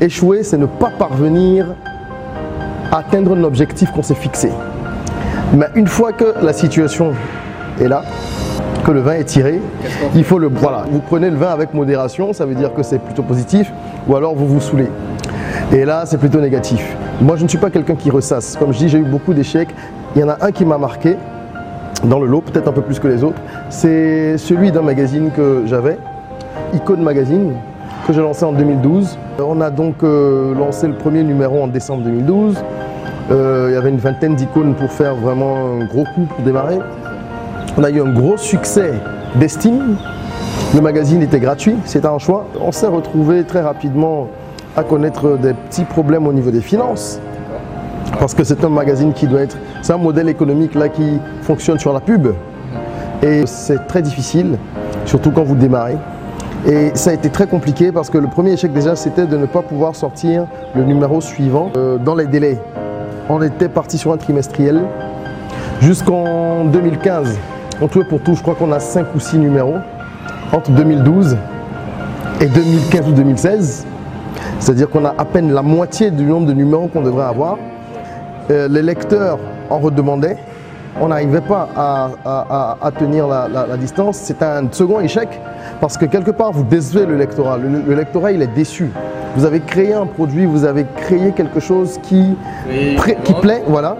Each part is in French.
Échouer, c'est ne pas parvenir à atteindre un objectif qu'on s'est fixé. Mais une fois que la situation est là, que le vin est tiré, il faut le voilà. Vous prenez le vin avec modération, ça veut dire que c'est plutôt positif, ou alors vous vous saoulez. Et là, c'est plutôt négatif. Moi, je ne suis pas quelqu'un qui ressasse. Comme je dis, j'ai eu beaucoup d'échecs. Il y en a un qui m'a marqué dans le lot, peut-être un peu plus que les autres. C'est celui d'un magazine que j'avais, Icône Magazine, j'ai lancé en 2012. On a donc euh, lancé le premier numéro en décembre 2012. Euh, il y avait une vingtaine d'icônes pour faire vraiment un gros coup pour démarrer. On a eu un gros succès d'estime. Le magazine était gratuit, c'était un choix. On s'est retrouvé très rapidement à connaître des petits problèmes au niveau des finances. Parce que c'est un magazine qui doit être. C'est un modèle économique là qui fonctionne sur la pub. Et c'est très difficile, surtout quand vous démarrez. Et ça a été très compliqué parce que le premier échec déjà c'était de ne pas pouvoir sortir le numéro suivant euh, dans les délais. On était parti sur un trimestriel jusqu'en 2015. On trouvait pour tout, je crois qu'on a 5 ou 6 numéros entre 2012 et 2015 ou 2016. C'est-à-dire qu'on a à peine la moitié du nombre de numéros qu'on devrait avoir. Euh, les lecteurs en redemandaient. On n'arrivait pas à, tenir la, distance. C'est un second échec parce que quelque part, vous décevez le lectorat. Le, lectorat, il est déçu. Vous avez créé un produit, vous avez créé quelque chose qui, qui plaît, voilà,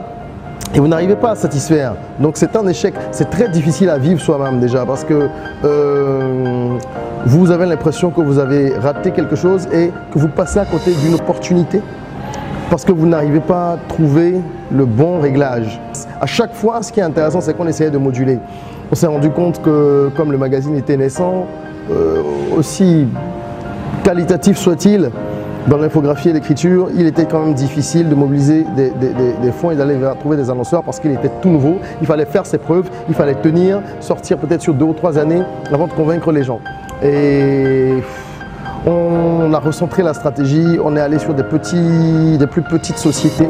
et vous n'arrivez pas à satisfaire. Donc c'est un échec. C'est très difficile à vivre soi-même déjà parce que euh, vous avez l'impression que vous avez raté quelque chose et que vous passez à côté d'une opportunité parce que vous n'arrivez pas à trouver le bon réglage. À chaque fois, ce qui est intéressant, c'est qu'on essayait de moduler. On s'est rendu compte que comme le magazine était naissant, euh, aussi qualitatif soit-il, dans l'infographie et l'écriture, il était quand même difficile de mobiliser des, fonds et d'aller trouver des annonceurs parce qu'il était tout nouveau. Il fallait faire ses preuves, il fallait tenir, sortir peut-être sur deux ou trois années avant de convaincre les gens. Et on a recentré la stratégie, on est allé sur des, petits, des plus petites sociétés,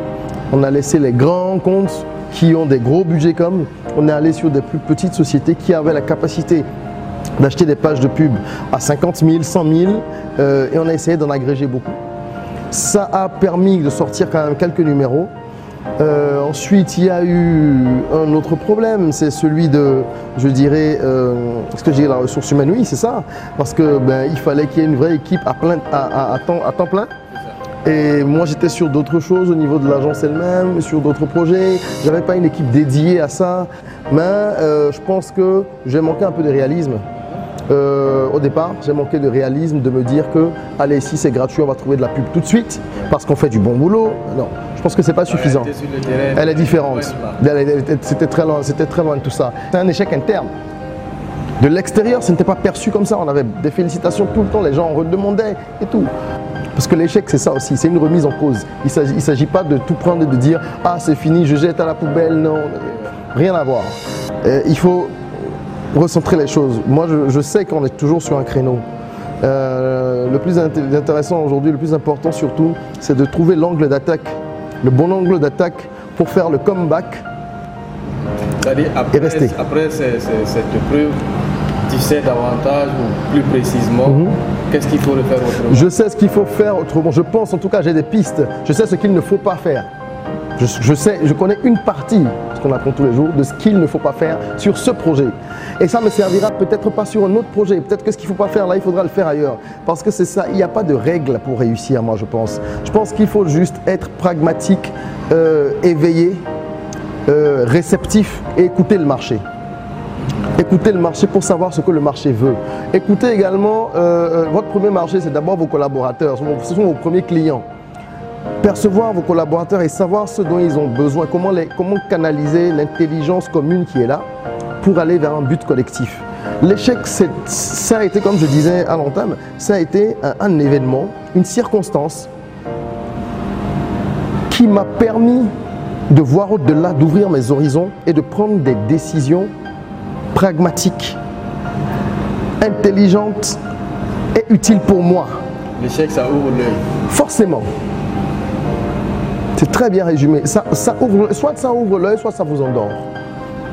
on a laissé les grands comptes qui ont des gros budgets comme, on est allé sur des plus petites sociétés qui avaient la capacité d'acheter des pages de pub à 50 000, 100 000 et on a essayé d'en agréger beaucoup. Ça a permis de sortir quand même quelques numéros. Euh, ensuite, il y a eu un autre problème, c'est celui de, je dirais, euh, ce que j'ai la ressource humaine, oui, c'est ça, parce que ben, il fallait qu'il y ait une vraie équipe à, plein, à, temps, plein. Et moi, j'étais sur d'autres choses au niveau de l'agence elle-même, sur d'autres projets. J'avais pas une équipe dédiée à ça, mais euh, je pense que j'ai manqué un peu de réalisme. Euh, au départ, j'ai manqué de réalisme de me dire que, allez, ici c'est gratuit, on va trouver de la pub tout de suite parce qu'on fait du bon boulot. Non, je pense que c'est pas suffisant. Elle est différente. C'était très loin, c'était très loin de tout ça. C'est un échec interne. De l'extérieur, ce n'était pas perçu comme ça. On avait des félicitations tout le temps, les gens en redemandaient et tout. Parce que l'échec, c'est ça aussi, c'est une remise en cause. Il ne s'agit pas de tout prendre et de dire Ah, c'est fini, je jette à la poubelle. Non, rien à voir. Euh, il faut recentrer les choses. Moi, je, sais qu'on est toujours sur un créneau. Euh, le plus intéressant aujourd'hui, le plus important surtout, c'est de trouver l'angle d'attaque, le bon angle d'attaque pour faire le comeback après, et rester. Après cette preuve, tu sais davantage ou plus précisément mhm. qu'est-ce qu'il faut faire autrement? Je sais ce qu'il faut faire autrement. Je pense en tout cas, j'ai des pistes. Je sais ce qu'il ne faut pas faire. Je, sais, je connais une partie, qu'on apprend tous les jours, de ce qu'il ne faut pas faire sur ce projet. Et ça me servira peut-être pas sur un autre projet. Peut-être que ce qu'il ne faut pas faire là, il faudra le faire ailleurs. Parce que c'est ça, il n'y a pas de règle pour réussir, moi, je pense. Je pense qu'il faut juste être pragmatique, euh, éveillé, euh, réceptif et écouter le marché. Écoutez le marché pour savoir ce que le marché veut. Écoutez également, euh, votre premier marché, c'est d'abord vos collaborateurs, ce sont vos premiers clients percevoir vos collaborateurs et savoir ce dont ils ont besoin, comment, les, comment canaliser l'intelligence commune qui est là pour aller vers un but collectif. L'échec, ça a été, comme je disais à l'entame, ça a été un, événement, une circonstance qui m'a permis de voir au-delà, d'ouvrir mes horizons et de prendre des décisions pragmatiques, intelligentes et utiles pour moi. L'échec, ça ouvre l'œil. Forcément. C'est très bien résumé. Ça, ouvre, soit ça ouvre l'œil, soit ça vous endort.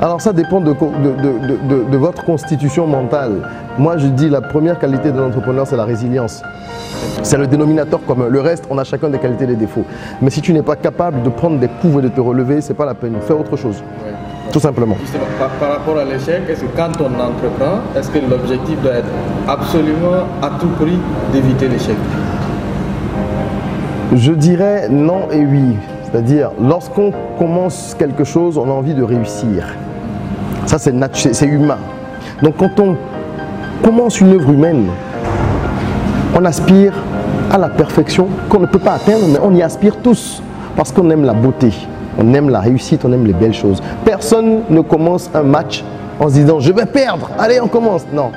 Alors ça dépend de, de, votre constitution mentale. Moi, je dis la première qualité de l'entrepreneur, c'est la résilience. C'est le dénominateur commun. Le reste, on a chacun des qualités et des défauts. Mais si tu n'es pas capable de prendre des coups et de te relever, c'est pas la peine. Fais autre chose. Tout simplement. par, rapport à l'échec, est-ce que quand on entreprend, est-ce que l'objectif doit être absolument à tout prix d'éviter l'échec? Je dirais non et oui. C'est-à-dire, lorsqu'on commence quelque chose, on a envie de réussir. Ça, c'est humain. Donc, quand on commence une œuvre humaine, on aspire à la perfection qu'on ne peut pas atteindre, mais on y aspire tous parce qu'on aime la beauté, on aime la réussite, on aime les belles choses. Personne ne commence un match en se disant je vais perdre, allez on commence. Non.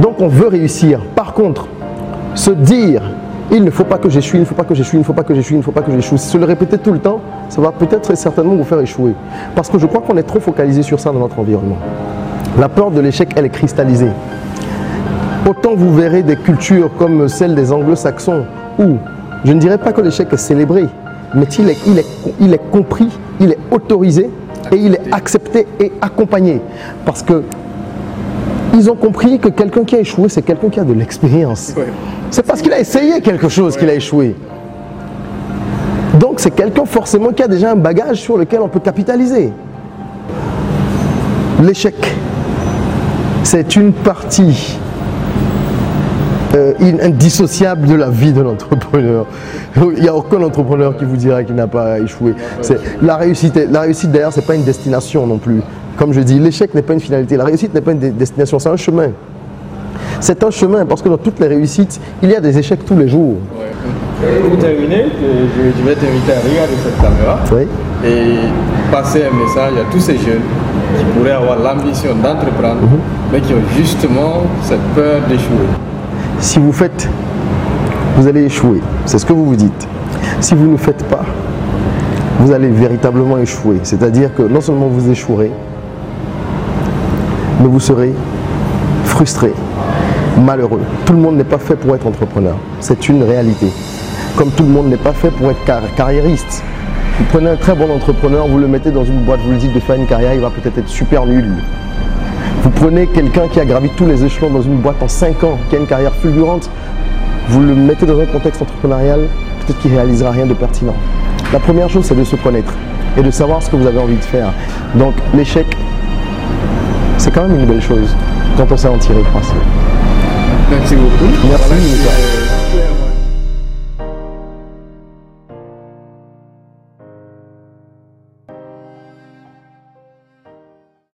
Donc on veut réussir. Par contre, se dire il ne faut pas que j'échoue, il ne faut pas que j'échoue, il ne faut pas que j'échoue, il ne faut pas que j'échoue. Se le répéter tout le temps, ça va peut-être et certainement vous faire échouer. Parce que je crois qu'on est trop focalisé sur ça dans notre environnement. La peur de l'échec, elle est cristallisée. Autant vous verrez des cultures comme celle des anglo-saxons où je ne dirais pas que l'échec est célébré, mais il, est, il est compris, il est autorisé et il est accepté et accompagné. Parce que ils ont compris que quelqu'un qui a échoué, c'est quelqu'un qui a de l'expérience. C'est parce qu'il a essayé quelque chose qu'il a échoué. Donc c'est quelqu'un forcément qui a déjà un bagage sur lequel on peut capitaliser. L'échec, c'est une partie euh, indissociable de la vie de l'entrepreneur. Il n'y a aucun entrepreneur qui vous dira qu'il n'a pas échoué. La réussite, la réussite d'ailleurs, ce n'est pas une destination non plus. Comme je dis, l'échec n'est pas une finalité, la réussite n'est pas une destination, c'est un chemin. C'est un chemin parce que dans toutes les réussites, il y a des échecs tous les jours. Pour terminer, je, vais t'inviter à regarder cette caméra et passer un message à tous ces jeunes qui pourraient avoir l'ambition d'entreprendre, mhm. mais qui ont justement cette peur d'échouer. Si vous faites, vous allez échouer. C'est ce que vous vous dites. Si vous ne faites pas, vous allez véritablement échouer. C'est-à-dire que non seulement vous échouerez, mais vous serez frustré, malheureux. Tout le monde n'est pas fait pour être entrepreneur. C'est une réalité. Comme tout le monde n'est pas fait pour être carriériste. Vous prenez un très bon entrepreneur, vous le mettez dans une boîte, vous lui dites de faire une carrière, il va peut-être être super nul. Vous prenez quelqu'un qui a gravi tous les échelons dans une boîte en 5 ans, qui a une carrière fulgurante, vous le mettez dans un contexte entrepreneurial, peut-être qu'il ne réalisera rien de pertinent. La première chose, c'est de se connaître et de savoir ce que vous avez envie de faire. Donc l'échec, c'est quand même une belle chose quand on sait en tirer le Merci beaucoup. Merci.